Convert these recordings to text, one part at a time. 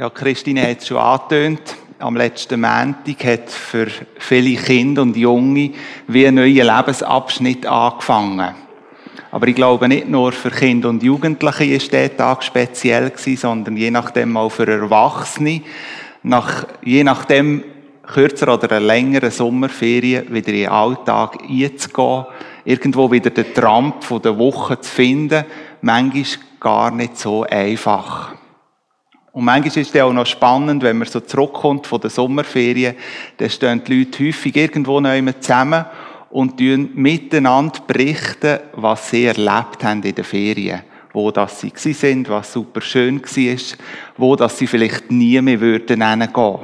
Ja, Christine hat es schon angetönt. Am letzten Montag hat für viele Kinder und Junge wie ein neuer Lebensabschnitt angefangen. Aber ich glaube, nicht nur für Kinder und Jugendliche ist der Tag speziell gewesen, sondern je nachdem auch für Erwachsene. Nach, je nachdem kürzer oder längeren Sommerferien wieder in den Alltag einzugehen, irgendwo wieder den Tramp von der Woche zu finden, manchmal gar nicht so einfach. Und manchmal ist es auch noch spannend, wenn man so zurückkommt von der Sommerferien, dann stehen die Leute häufig irgendwo neu zusammen und miteinander berichten, was sie erlebt haben in den Ferien. Wo das sie sind, was super schön war, wo das sie vielleicht nie mehr würden hingehen.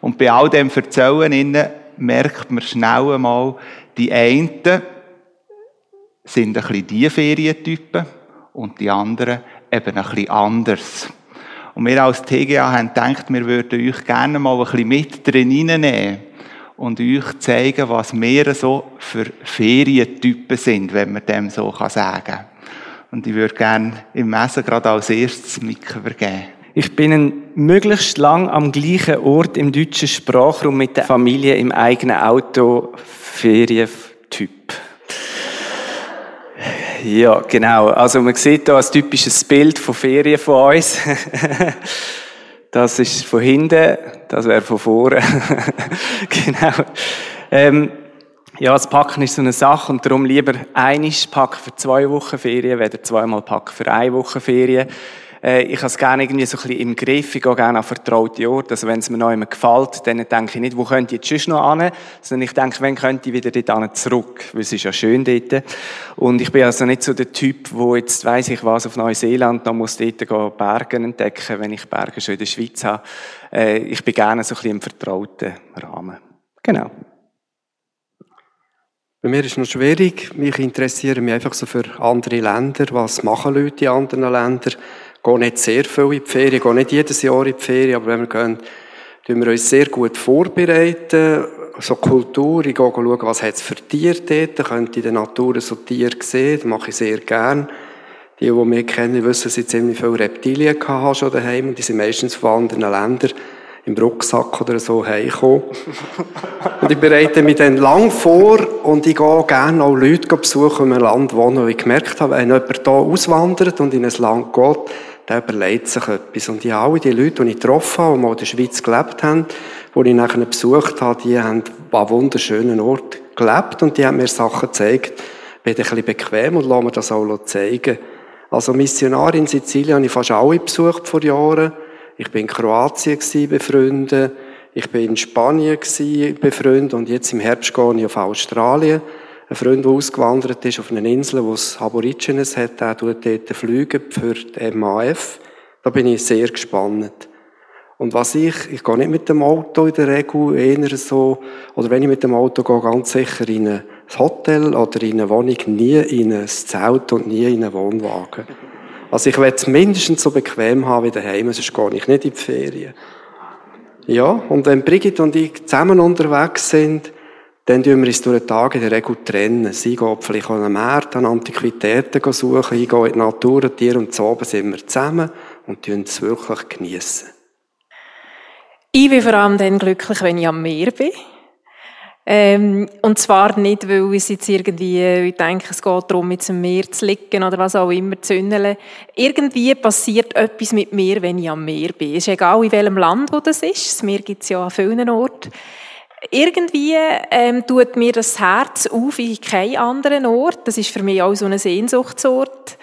Und bei all dem Erzählen merkt man schnell einmal, die einen sind ein bisschen die Ferientypen und die anderen eben ein bisschen anders. Und wir als TGA haben gedacht, wir würden euch gerne mal ein bisschen mit drin reinnehmen und euch zeigen, was wir so für Ferientypen sind, wenn man dem so sagen kann. Und ich würde gerne im Messen gerade als erstes Mick übergeben. Ich bin möglichst lang am gleichen Ort im deutschen Sprachraum mit der Familie im eigenen Auto Ferientyp. Ja, genau. Also man sieht hier ein typisches Bild von Ferien von uns. Das ist von hinten, das wäre von vorne. genau. Ähm, ja, das Packen ist so eine Sache und darum lieber einiges packen für zwei Wochen Ferien, weder zweimal packen für eine Woche Ferien. Äh, ich habe es gerne irgendwie so ein bisschen im Griff. Ich gehe gerne an vertraute Orte. Also wenn es mir noch immer gefällt, dann denke ich nicht, wo könnte ich jetzt noch hin, sondern ich denke, wann könnte ich wieder dort zurück? Weil es ist ja schön dort. Und ich bin also nicht so der Typ, wo jetzt weiss ich was auf Neuseeland noch muss dort gehen, Berge entdecken, wenn ich Berge schon in der Schweiz habe. Äh, ich bin gerne so ein bisschen im vertrauten Rahmen. Genau. Bei mir ist es noch schwierig. Mich interessieren mich einfach so für andere Länder. Was machen Leute in anderen Ländern? Gehe nicht sehr viel in die Ferien, gehe nicht jedes Jahr in die Ferien, aber wenn wir gehen, tun wir uns sehr gut vorbereiten. So Kultur, ich gehe schauen, was hat es für Tiere dort, da könnte in der Natur so Tiere sehen, das mache ich sehr gern. Die, die mich kennen, wissen, dass ich ziemlich viele Reptilien hatte schon daheim, und die sind meistens von anderen Ländern im Rucksack oder so heimgekommen. und ich bereite mich dann lang vor und ich gehe gerne auch Leute besuchen, die in einem Land wohnen, wo ich gemerkt habe, wenn jemand hier auswandert und in ein Land geht, der überlegt sich etwas. Und ich alle die Leute, die ich getroffen habe, die mal in der Schweiz gelebt haben, die ich nachher besucht habe, die haben an wunderschönen Ort gelebt und die haben mir Sachen gezeigt. Bin ein bisschen bequem und lasse mir das auch zeigen. Also Missionar in Sizilien habe ich fast alle besucht vor Jahren. Ich bin in Kroatien befreundet. Ich bin in Spanien befreundet und jetzt im Herbst gehe ich auf Australien. Ein Freund, der ausgewandert ist auf eine Insel, wo es Aborigines hat, der tut dort fliegen für die MAF. Da bin ich sehr gespannt. Und was ich, ich gehe nicht mit dem Auto in der Regel, eher so, oder wenn ich mit dem Auto gehe, ganz sicher in ein Hotel oder in eine Wohnung, nie in ein Zelt und nie in einen Wohnwagen. Also ich will es mindestens so bequem haben wie daheim, sonst gehe ich nicht in die Ferien. Ja, und wenn Brigitte und ich zusammen unterwegs sind, dann tun wir uns durch den Tag in der Regel trennen. Sie gehen vielleicht an den Markt, an Antiquitäten suchen, ich gehe in die Natur, und Tier und oben sind wir zusammen und tun es wirklich geniessen. Ich bin vor allem dann glücklich, wenn ich am Meer bin. Ähm, und zwar nicht, weil ich jetzt irgendwie, ich denke, es geht darum, mit dem Meer zu liegen oder was auch immer zu zündeln. Irgendwie passiert etwas mit mir, wenn ich am Meer bin. Es ist egal, in welchem Land wo das ist. Das Meer gibt es ja an vielen Orten irgendwie ähm, tut mir das Herz auf wie kein anderen Ort. Das ist für mich auch so ein Sehnsuchtsort,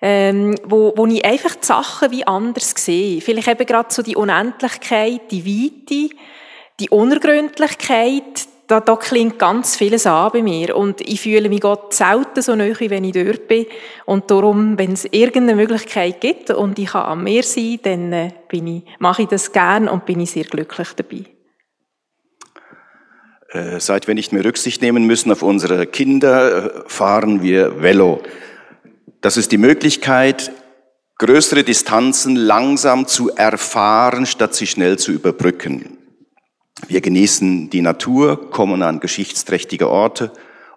ähm, wo, wo ich einfach die Sachen wie anders sehe. Vielleicht eben gerade so die Unendlichkeit, die Weite, die Unergründlichkeit, da, da klingt ganz vieles an bei mir. Und ich fühle mich Gott selten so nahe, wenn ich dort bin. Und darum, wenn es irgendeine Möglichkeit gibt und ich kann am Meer sein, dann äh, bin ich, mache ich das gern und bin ich sehr glücklich dabei. Äh, seit wir nicht mehr Rücksicht nehmen müssen auf unsere Kinder, äh, fahren wir Velo. Das ist die Möglichkeit, größere Distanzen langsam zu erfahren, statt sie schnell zu überbrücken. Wir genießen die Natur, kommen an geschichtsträchtige Orte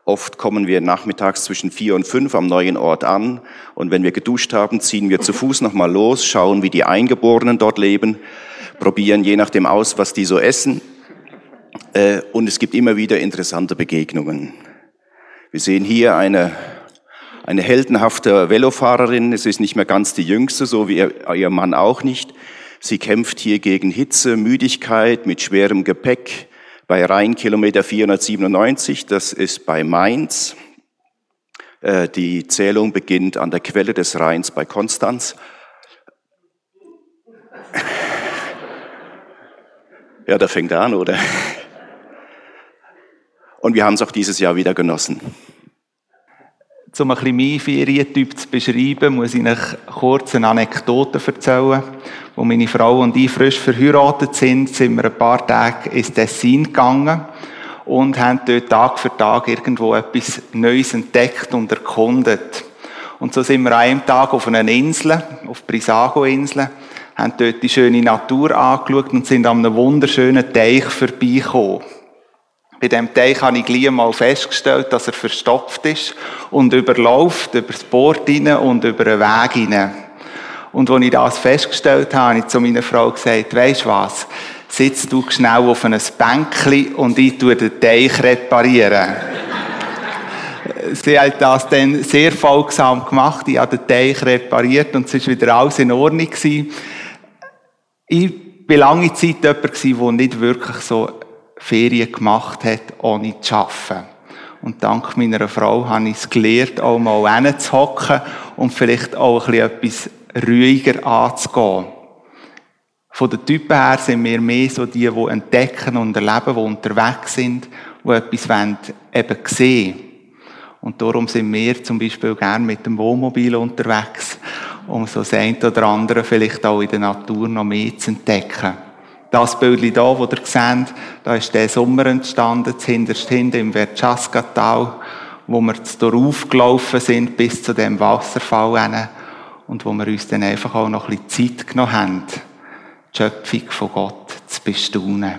Oft kommen wir nachmittags zwischen vier und fünf am neuen Ort an und wenn wir geduscht haben, ziehen wir zu Fuß nochmal los, schauen, wie die Eingeborenen dort leben, probieren je nachdem aus, was die so essen und es gibt immer wieder interessante Begegnungen. Wir sehen hier eine, eine heldenhafte Velofahrerin, es ist nicht mehr ganz die jüngste, so wie ihr, ihr Mann auch nicht. Sie kämpft hier gegen Hitze, Müdigkeit, mit schwerem Gepäck, bei Rheinkilometer 497, das ist bei Mainz. Äh, die Zählung beginnt an der Quelle des Rheins bei Konstanz. Ja, da fängt er an, oder? Und wir haben es auch dieses Jahr wieder genossen. Um ein bisschen meinen Ferientyp zu beschreiben, muss ich euch kurz eine Anekdote erzählen. Wo meine Frau und ich frisch verheiratet sind, sind wir ein paar Tage ins Tessin gegangen und haben dort Tag für Tag irgendwo etwas Neues entdeckt und erkundet. Und so sind wir an einem Tag auf einer Insel, auf Brisago-Insel, haben dort die schöne Natur angeschaut und sind an einem wunderschönen Teich vorbeigekommen. Bei diesem Teich habe ich gleich mal festgestellt, dass er verstopft ist und überläuft über das Board hinein und über den Weg hinein. Und als ich das festgestellt habe, habe ich zu meiner Frau gesagt, weisst was? Sitz du schnell auf einem Bänkli und ich tue den Teich reparieren. Sie hat das dann sehr folgsam gemacht. Ich habe den Teich repariert und es war wieder alles in Ordnung. Ich war lange Zeit jemand, der nicht wirklich so Ferien gemacht hat, ohne zu arbeiten. Und dank meiner Frau habe ich es gelernt, auch mal hinzuhocken und vielleicht auch ein bisschen etwas ruhiger anzugehen. Von den Typen her sind wir mehr so die, die entdecken und erleben, die unterwegs sind, die etwas wollen, eben sehen. Und darum sind wir zum Beispiel gerne mit dem Wohnmobil unterwegs, um so das eine oder andere vielleicht auch in der Natur noch mehr zu entdecken. Das Bild hier, das ihr seht, da ist der Sommer entstanden, hinterst hinten im Verchaska-Tal, wo wir darauf gelaufen sind bis zu dem Wasserfall hin und wo wir uns dann einfach auch noch ein bisschen Zeit genommen haben, die Schöpfung von Gott zu bestaunen.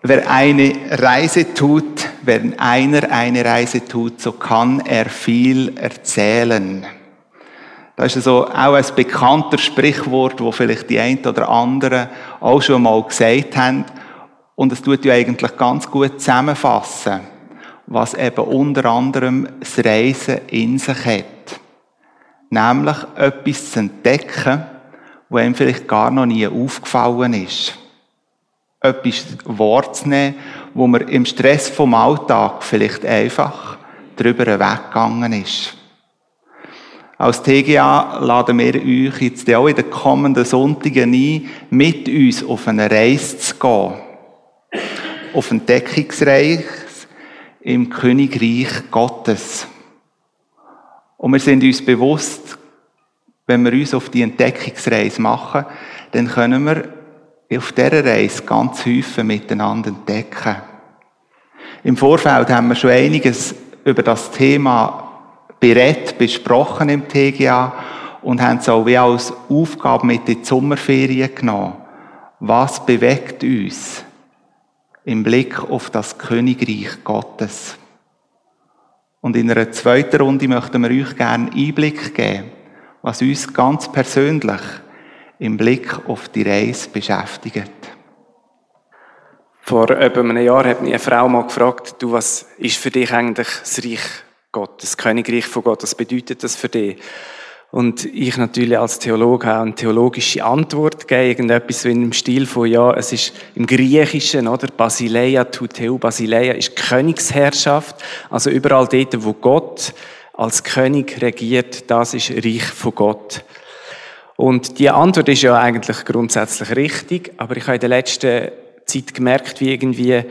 Wer eine Reise tut, wenn einer eine Reise tut, so kann er viel erzählen. Das ist also auch ein bekannter Sprichwort, wo vielleicht die einen oder anderen auch schon mal gesagt haben. Und es tut ja eigentlich ganz gut zusammenfassen, was eben unter anderem das Reisen in sich hat. Nämlich etwas zu entdecken, wo ihm vielleicht gar noch nie aufgefallen ist. Etwas wahrzunehmen, wo man im Stress vom Alltag vielleicht einfach drüber weggegangen ist. Als TGA laden wir euch jetzt auch in den kommenden Sonntagen ein, mit uns auf eine Reise zu gehen. Auf ein Deckungsreich im Königreich Gottes. Und wir sind uns bewusst, wenn wir uns auf die Entdeckungsreise machen, dann können wir auf dieser Reise ganz häufig miteinander entdecken. Im Vorfeld haben wir schon einiges über das Thema berät, besprochen im TGA und haben es auch wie als Aufgabe mit die Sommerferien genommen. Was bewegt uns im Blick auf das Königreich Gottes? Und in einer zweiten Runde möchten wir euch gerne Einblick geben, was uns ganz persönlich im Blick auf die Reise beschäftigt. Vor etwa einem Jahr hat mich eine Frau mal gefragt, du, was ist für dich eigentlich das Reich Gott, das Königreich von Gott, was bedeutet das für dich? Und ich natürlich als Theologe auch eine theologische Antwort geben, irgendetwas in dem Stil von, ja, es ist im Griechischen, oder? Basileia, Tuteu, Basileia ist Königsherrschaft. Also überall dort, wo Gott als König regiert, das ist Reich von Gott. Und die Antwort ist ja eigentlich grundsätzlich richtig, aber ich habe in der letzten Zeit gemerkt, wie irgendwie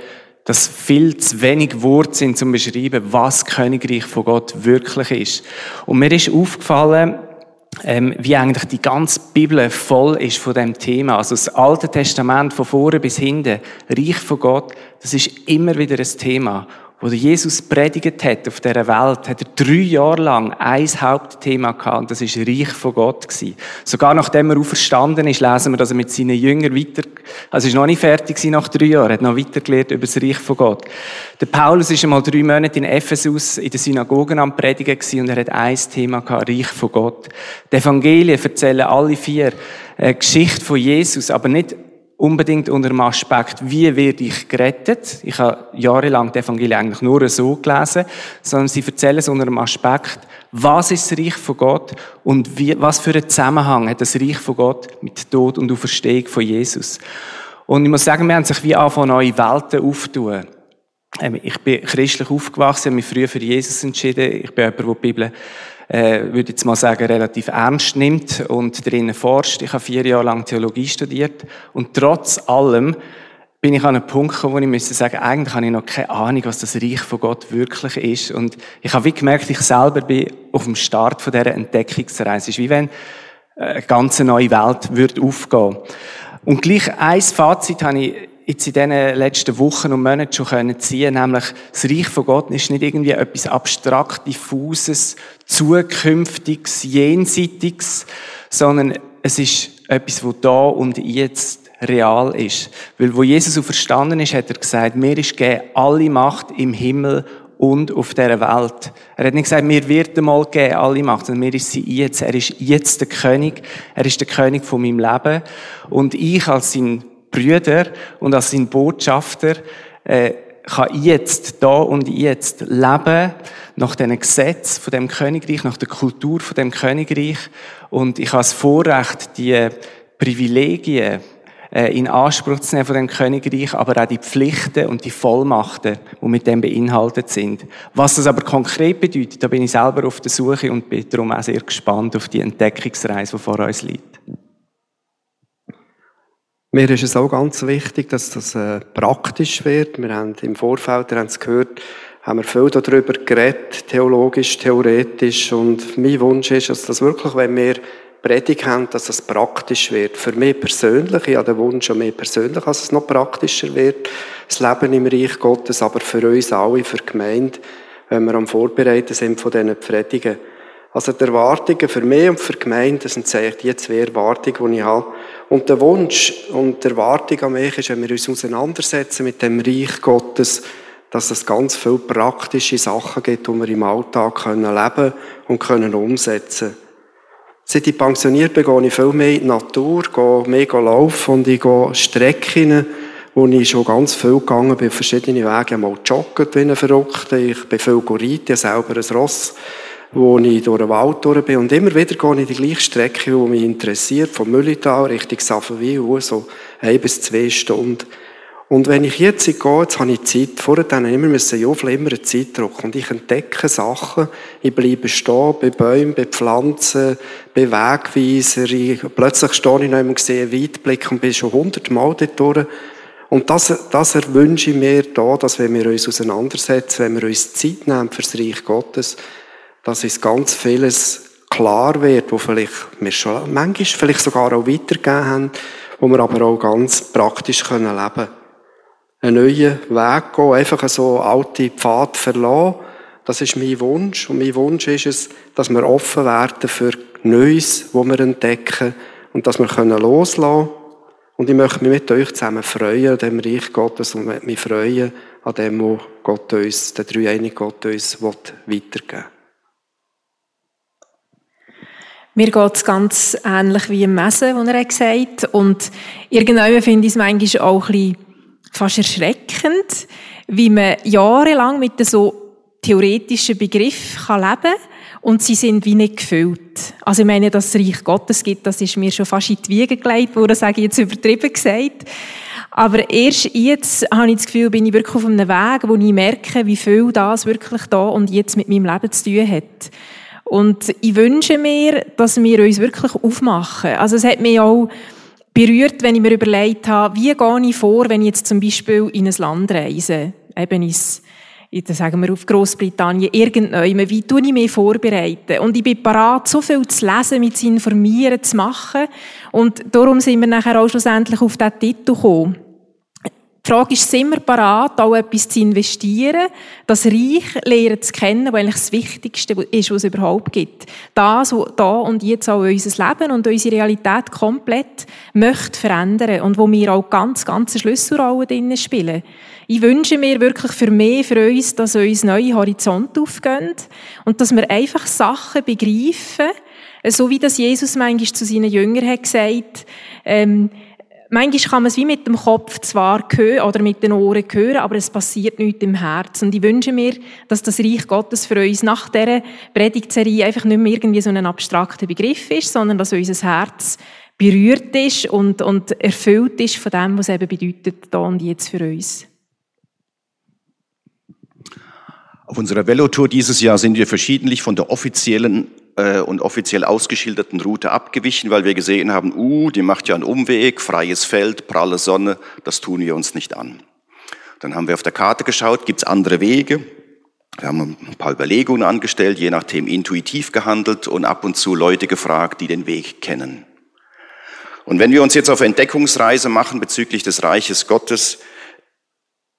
dass viel zu wenig Worte sind zum Beschreiben, was Königreich von Gott wirklich ist. Und mir ist aufgefallen, ähm, wie eigentlich die ganze Bibel voll ist von dem Thema. Also das Alte Testament von vorne bis hinten, Reich von Gott, das ist immer wieder ein Thema. Wo Jesus predigt hat auf dieser Welt, hat er drei Jahre lang ein Hauptthema gehabt, und das ist Reich von Gott gewesen. Sogar nachdem er auferstanden ist, lesen wir, dass er mit seinen Jüngern weiter, also ist noch nicht fertig nach drei Jahren, hat noch weitergelernt über das Reich von Gott. Der Paulus ist einmal drei Monate in Ephesus in der Synagogen am Predigen gewesen, und er hat ein Thema gehabt, Reich von Gott. Die Evangelien erzählen alle vier eine Geschichte von Jesus, aber nicht unbedingt unter dem Aspekt, wie werde ich gerettet. Ich habe jahrelang die Evangelien eigentlich nur so gelesen, sondern sie erzählen es unter dem Aspekt, was ist das Reich von Gott und wie, was für einen Zusammenhang hat das Reich von Gott mit Tod und Auferstehung von Jesus. Und ich muss sagen, wir haben sich wie anfangen, neue Welten aufzutun. Ähm, ich bin christlich aufgewachsen, habe mich früher für Jesus entschieden. Ich bin jemand, der die Bibel äh, würde jetzt mal sagen, relativ ernst nimmt und drinnen forscht. Ich habe vier Jahre lang Theologie studiert und trotz allem bin ich an einem Punkt gekommen, wo ich müsste sagen, eigentlich habe ich noch keine Ahnung, was das Reich von Gott wirklich ist. Und ich habe wie gemerkt, ich selber bin auf dem Start von dieser Entdeckungsreise. Es ist wie wenn eine ganz neue Welt würde aufgehen. Und gleich ein Fazit habe ich jetzt in diesen letzten Wochen und Monaten schon können ziehen, nämlich das Reich von Gott ist nicht irgendwie etwas abstrakt, diffuses, zukünftiges, jenseitiges, sondern es ist etwas, wo da und jetzt real ist. Weil wo Jesus verstanden ist, hat er gesagt, mir ist gegeben alle Macht im Himmel und auf dieser Welt. Er hat nicht gesagt, mir wird einmal geben, alle Macht, sondern mir ist sie jetzt. Er ist jetzt der König. Er ist der König von meinem Leben. Und ich als sein Brüder und als sein Botschafter äh, kann jetzt, da und jetzt leben, nach dem Gesetz von dem Königreich, nach der Kultur von dem Königreich. Und ich habe das Vorrecht, die Privilegien äh, in Anspruch zu nehmen von dem Königreich, aber auch die Pflichten und die Vollmachten, die mit dem beinhaltet sind. Was das aber konkret bedeutet, da bin ich selber auf der Suche und bin darum auch sehr gespannt auf die Entdeckungsreise, die vor uns liegt. Mir ist es auch ganz wichtig, dass das äh, praktisch wird. Wir haben im Vorfeld, ihr habt es gehört, haben wir viel darüber geredet, theologisch, theoretisch. Und mein Wunsch ist, dass das wirklich, wenn wir Predigt haben, dass das praktisch wird. Für mich persönlich, ich habe den Wunsch an mich persönlich, dass es noch praktischer wird, das Leben im Reich Gottes, aber für uns alle, für die Gemeinde, wenn wir am Vorbereiten sind von diesen Predigen. Also die Erwartungen für mich und für die Gemeinde sind die zwei Erwartungen, die ich habe. Und der Wunsch und die Erwartung an mich ist, wenn wir uns auseinandersetzen mit dem Reich Gottes, dass es ganz viele praktische Sachen gibt, die wir im Alltag können leben und können umsetzen. Seit ich pensioniert bin, gehe ich viel mehr in die Natur, gehe mehr laufen und ich gehe Strecken, wo ich schon ganz viel gegangen bin, verschiedene Wege, mal joggen wie ein Verrückter, ich bin viel reiten, selber ein Ross wo ich durch den Wald durch bin. Und immer wieder gehe ich die gleiche Strecke, die mich interessiert, von Müllital Richtung Safenwil, so ein bis zwei Stunden. Und wenn ich jetzt gehe, jetzt habe ich Zeit, vorher dann immer müssen ja immer einen Zeitdruck. Und ich entdecke Sachen, ich bleibe stehen, bei Bäumen, bei Pflanzen, bei Wegweiser, ich, plötzlich stehe ich noch und sehe einen Weitblick und bin schon hundertmal dort durch. Und das, das erwünsche ich mir da, dass wenn wir uns auseinandersetzen, wenn wir uns Zeit nehmen fürs Reich Gottes, dass uns ganz vieles klar wird, wo vielleicht wir schon manchmal vielleicht sogar auch weitergegeben haben, wo wir aber auch ganz praktisch können leben Einen neuen Weg gehen, einfach so alte Pfad verlassen. Das ist mein Wunsch. Und mein Wunsch ist es, dass wir offen werden für Neues, wo wir entdecken und dass wir können loslassen Und ich möchte mich mit euch zusammen freuen an dem Reich Gottes und mich freuen an dem, wo Gott uns, der dreieinige Gott uns weitergeben will. Mir geht es ganz ähnlich wie im Messen, wo er gesagt hat. Und irgendwann finde ich es manchmal auch ein bisschen fast erschreckend, wie man jahrelang mit so theoretischen Begriffen leben kann und sie sind wie nicht gefüllt. Also ich meine, dass es Reich Gottes gibt, das ist mir schon fast in die Wiege gelegt worden, sage ich jetzt übertrieben gesagt. Aber erst jetzt habe ich das Gefühl, bin ich wirklich auf einem Weg, wo ich merke, wie viel das wirklich da und jetzt mit meinem Leben zu tun hat. Und ich wünsche mir, dass wir uns wirklich aufmachen. Also es hat mich auch berührt, wenn ich mir überlegt habe, wie gehe ich vor, wenn ich jetzt zum Beispiel in ein Land reise, eben ins sagen wir auf Großbritannien, irgendwann, wie tue ich mich vorbereiten? Und ich bin parat, so viel zu lesen, mit zu informieren, zu machen. Und darum sind wir nachher auch schlussendlich auf diesen Titel gekommen. Die Frage ist, sind wir parat, auch etwas zu investieren, das Reich lernen zu kennen, was eigentlich das Wichtigste ist, was es überhaupt gibt. Das, was da und jetzt auch unser Leben und unsere Realität komplett möchte verändern und wo wir auch ganz, ganz Schlüsselrollen drinnen spielen. Ich wünsche mir wirklich für mich, für uns, dass uns neue Horizonte aufgehen und dass wir einfach Sachen begreifen, so wie das Jesus manchmal zu seinen Jüngern hat gesagt, ähm, manchmal kann man es wie mit dem Kopf zwar hören oder mit den Ohren hören, aber es passiert nichts im Herzen. Und ich wünsche mir, dass das Reich Gottes für uns nach dieser Predigtserie einfach nicht mehr irgendwie so ein abstrakter Begriff ist, sondern dass unser Herz berührt ist und, und erfüllt ist von dem, was eben bedeutet, da und jetzt für uns. Auf unserer Velotour dieses Jahr sind wir verschiedentlich von der offiziellen äh, und offiziell ausgeschilderten Route abgewichen, weil wir gesehen haben, uh, die macht ja einen Umweg, freies Feld, pralle Sonne, das tun wir uns nicht an. Dann haben wir auf der Karte geschaut, gibt's andere Wege? Wir haben ein paar Überlegungen angestellt, je nachdem intuitiv gehandelt und ab und zu Leute gefragt, die den Weg kennen. Und wenn wir uns jetzt auf Entdeckungsreise machen bezüglich des Reiches Gottes,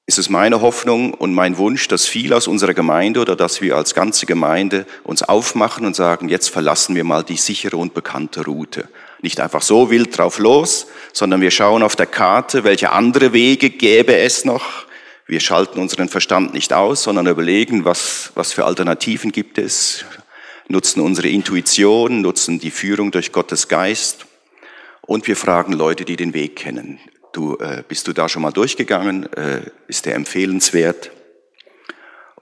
ist es meine Hoffnung und mein Wunsch, dass viele aus unserer Gemeinde oder dass wir als ganze Gemeinde uns aufmachen und sagen, jetzt verlassen wir mal die sichere und bekannte Route. Nicht einfach so wild drauf los, sondern wir schauen auf der Karte, welche andere Wege gäbe es noch. Wir schalten unseren Verstand nicht aus, sondern überlegen, was, was für Alternativen gibt es, nutzen unsere Intuition, nutzen die Führung durch Gottes Geist und wir fragen Leute, die den Weg kennen. Du, äh, bist du da schon mal durchgegangen? Äh, ist der empfehlenswert?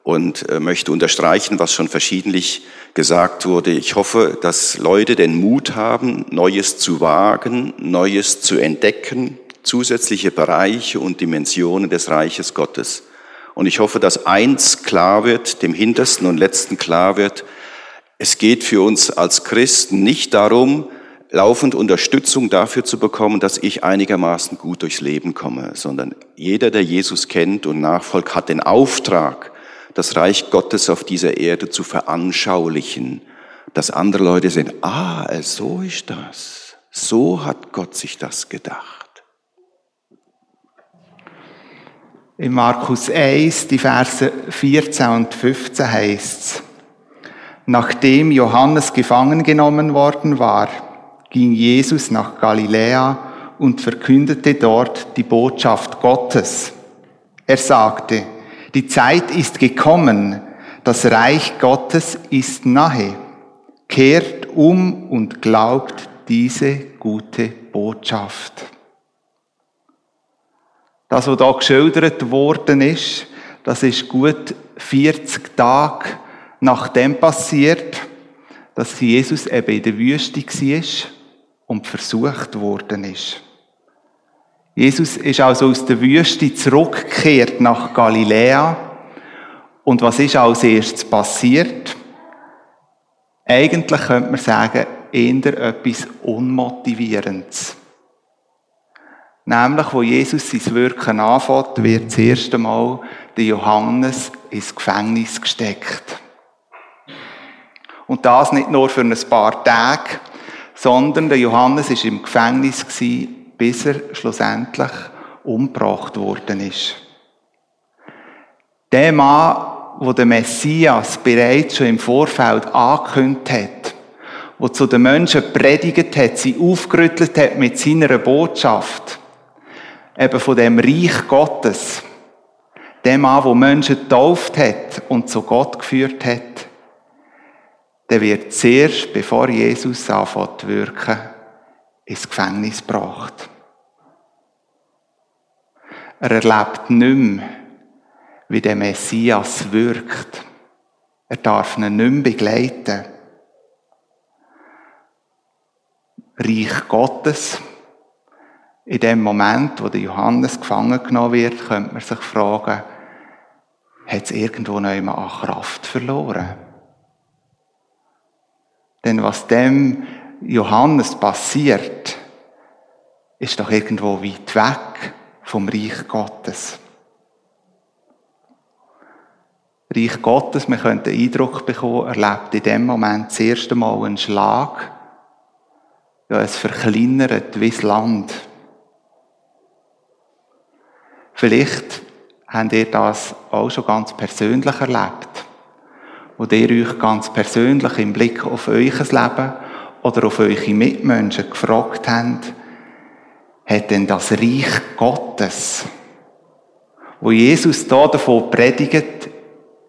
Und äh, möchte unterstreichen, was schon verschiedentlich gesagt wurde. Ich hoffe, dass Leute den Mut haben, Neues zu wagen, Neues zu entdecken, zusätzliche Bereiche und Dimensionen des Reiches Gottes. Und ich hoffe, dass eins klar wird, dem Hintersten und Letzten klar wird, es geht für uns als Christen nicht darum, laufend Unterstützung dafür zu bekommen, dass ich einigermaßen gut durchs Leben komme, sondern jeder, der Jesus kennt und nachfolgt, hat den Auftrag, das Reich Gottes auf dieser Erde zu veranschaulichen, dass andere Leute sehen, ah, so ist das. So hat Gott sich das gedacht. In Markus 1, die Verse 14 und 15 heißt es, nachdem Johannes gefangen genommen worden war, ging Jesus nach Galiläa und verkündete dort die Botschaft Gottes. Er sagte, die Zeit ist gekommen, das Reich Gottes ist nahe. Kehrt um und glaubt diese gute Botschaft. Das, was da geschildert worden ist, das ist gut 40 Tage nachdem passiert, dass Jesus eben in der Wüste war und versucht worden ist. Jesus ist also aus der Wüste zurückgekehrt nach Galiläa. Und was ist als erstes passiert? Eigentlich könnte man sagen, eher etwas Unmotivierendes. Nämlich, wo Jesus sein Wirken anfängt, wird das erste Mal der Johannes ins Gefängnis gesteckt. Und das nicht nur für ein paar Tage, sondern der Johannes ist im Gefängnis bis er schlussendlich umgebracht worden ist. Der Mann, wo der Messias bereits schon im Vorfeld angekündigt hat, wo zu den Menschen predigt hat, sie aufgerüttelt hat mit seiner Botschaft, eben von dem Reich Gottes, der Mann, wo Menschen getauft hat und zu Gott geführt hat, der wird zuerst, bevor Jesus anfängt zu wirken, ins Gefängnis gebracht. Er erlebt nicht mehr, wie der Messias wirkt. Er darf ihn nicht mehr begleiten. Reich Gottes. In dem Moment, wo der Johannes gefangen genommen wird, könnte man sich fragen, hat es irgendwo noch immer an Kraft verloren? Denn was dem Johannes passiert, ist doch irgendwo weit weg vom Reich Gottes. Reich Gottes, man könnte den Eindruck bekommen, erlebt in dem Moment das erste Mal einen Schlag. Ja, es verkleinert wie das Land. Vielleicht habt ihr das auch schon ganz persönlich erlebt, wo ihr euch ganz persönlich im Blick auf euer Leben oder auf eure Mitmenschen gefragt habt, hat denn das Reich Gottes, wo Jesus da davon predigt,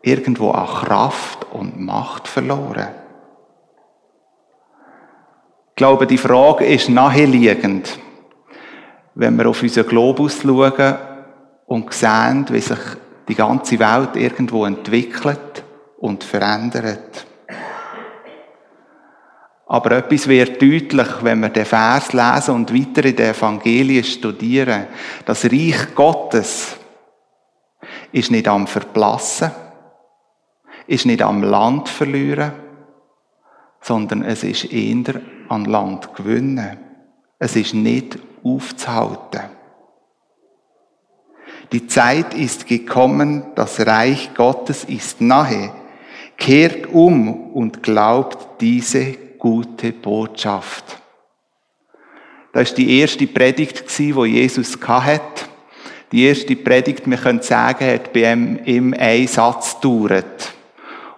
irgendwo an Kraft und Macht verloren? Ich glaube, die Frage ist naheliegend, wenn wir auf unseren Globus schauen und sehen, wie sich die ganze Welt irgendwo entwickelt und verändert. Aber etwas wird deutlich, wenn wir den Vers lesen und weiter in den Evangelien studieren. Das Reich Gottes ist nicht am Verblassen, ist nicht am Land verlieren, sondern es ist eher an Land gewinnen. Es ist nicht aufzuhalten. Die Zeit ist gekommen, das Reich Gottes ist nahe. Kehrt um und glaubt diese gute Botschaft. Das ist die erste Predigt, die Jesus hatte. Die erste Predigt, wir können sagen, hat bei ihm, ihm einen Satz gedauert.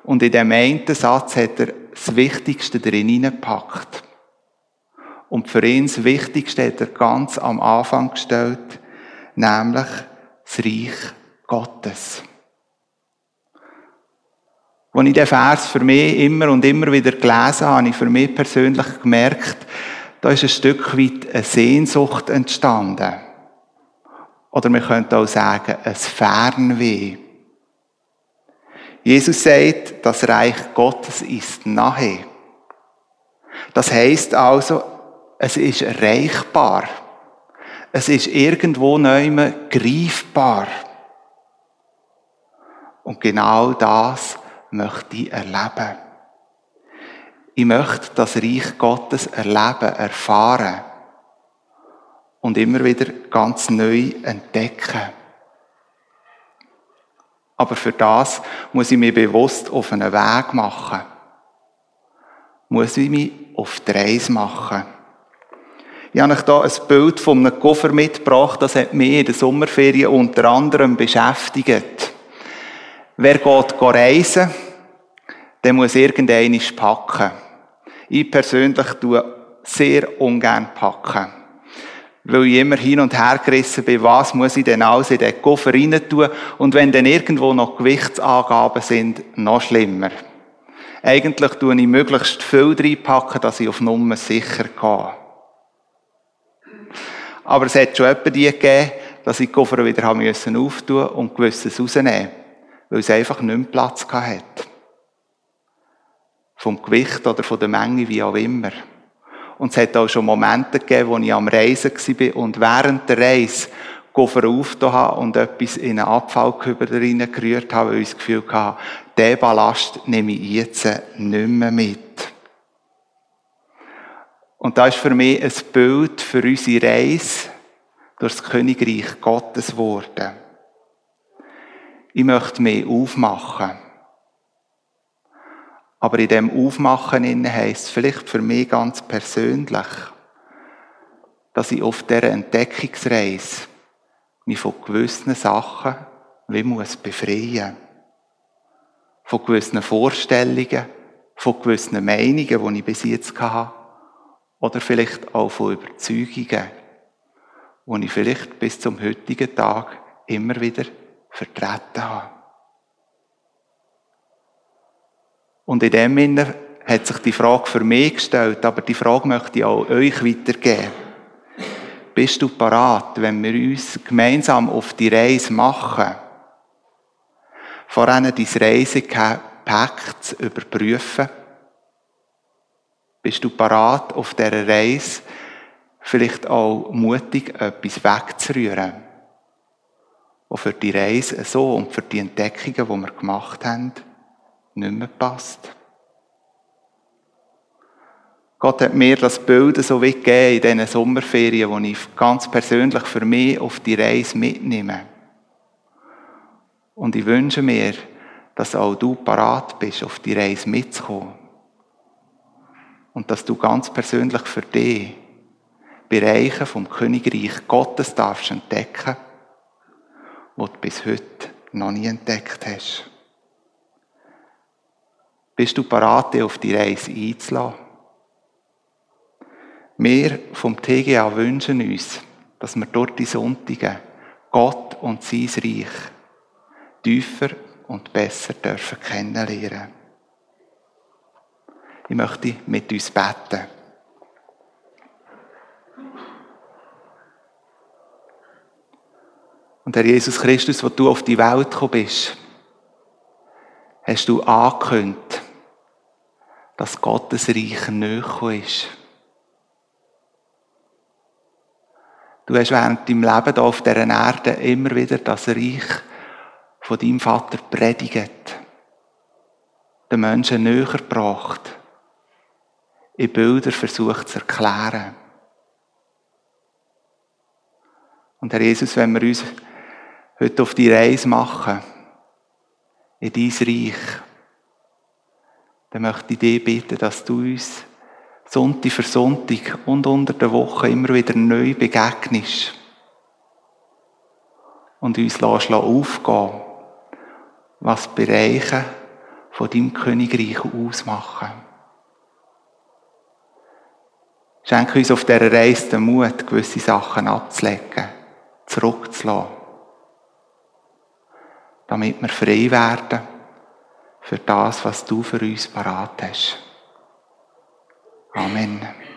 Und in dem einen Satz hat er das Wichtigste drin hineingepackt. Und für ihn das Wichtigste hat er ganz am Anfang gestellt, nämlich das Reich Gottes. Als ich den Vers für mich immer und immer wieder gelesen habe, habe ich für mich persönlich gemerkt, da ist ein Stück weit eine Sehnsucht entstanden. Oder wir könnten auch sagen, ein Fernweh. Jesus sagt, das Reich Gottes ist nahe. Das heißt also, es ist erreichbar. Es ist irgendwo neu greifbar. Und genau das möchte ich erleben. Ich möchte das Reich Gottes erleben, erfahren und immer wieder ganz neu entdecken. Aber für das muss ich mich bewusst auf einen Weg machen. Muss ich mich auf die Reise machen. Ich habe euch hier ein Bild von einem Koffer mitgebracht, das hat mich in der Sommerferien unter anderem beschäftigt. Wer geht reisen, der muss irgendeines packen. Ich persönlich tue sehr ungern packen. Weil ich immer hin und her gerissen bin, was muss ich denn alles in den Koffer rein tun? Und wenn dann irgendwo noch Gewichtsangaben sind, noch schlimmer. Eigentlich tue ich möglichst viel reinpacken, dass ich auf Nummer sicher gehe. Aber es hat schon etwa die gegeben, dass ich die Koffer wieder haben auftun und gewisses rausnehmen. Weil es einfach nicht mehr Platz hatte. Vom Gewicht oder von der Menge, wie auch immer. Und es hat auch schon Momente gegeben, wo ich am Reisen war und während der Reise Koffer aufgetan und etwas in einen Abfallkübel gerührt habe, weil ich das Gefühl hatte, diesen Ballast nehme ich jetzt nicht mehr mit. Und das ist für mich ein Bild für unsere Reise durch das Königreich Gottes geworden. Ich möchte mich aufmachen. Aber in dem Aufmachen heisst es vielleicht für mich ganz persönlich, dass ich auf dieser Entdeckungsreise mich von gewissen Sachen wie muss befreien. Von gewissen Vorstellungen, von gewissen Meinungen, die ich bis jetzt hatte. Oder vielleicht auch von Überzeugungen, die ich vielleicht bis zum heutigen Tag immer wieder vertreten habe. Und in dem Sinne hat sich die Frage für mich gestellt, aber die Frage möchte ich auch euch weitergeben. Bist du parat, wenn wir uns gemeinsam auf die Reise machen, voran dein Reisegepäck zu überprüfen? Bist du parat, auf dieser Reise vielleicht auch mutig etwas wegzurühren, was für die Reise so und für die Entdeckungen, die wir gemacht haben, nicht mehr passt? Gott hat mir das Bild so wie gegeben in diesen Sommerferien, wo ich ganz persönlich für mich auf die Reise mitnehme. Und ich wünsche mir, dass auch du parat bist, auf die Reise mitzukommen und dass du ganz persönlich für dich Bereiche vom Königreich Gottes darfst entdecken die du bis heute noch nie entdeckt hast. Bist du parat, dich auf die Reise einzulassen? Wir vom TGA wünschen uns, dass wir dort die Sonntage Gott und sein Reich tiefer und besser dürfen kennenlernen. Ich möchte mit uns beten. Und Herr Jesus Christus, wo du auf die Welt gekommen bist, hast du angekündigt, dass Gottes Reich näher ist. Du hast während deinem Leben hier auf dieser Erde immer wieder das Reich von deinem Vater predigt, den Menschen näher gebracht, in Bilder versucht zu erklären. Und Herr Jesus, wenn wir uns heute auf die Reise machen, in dein Reich, dann möchte ich dich bitten, dass du uns Sonntag für Sonntag und unter der Woche immer wieder neu begegnest und uns aufgehen was Bereiche von deinem Königreich ausmachen. Schenke uns auf dieser Reise den Mut, gewisse Sachen abzulegen, zurückzulassen, damit wir frei werden für das, was du für uns parat hast. Amen.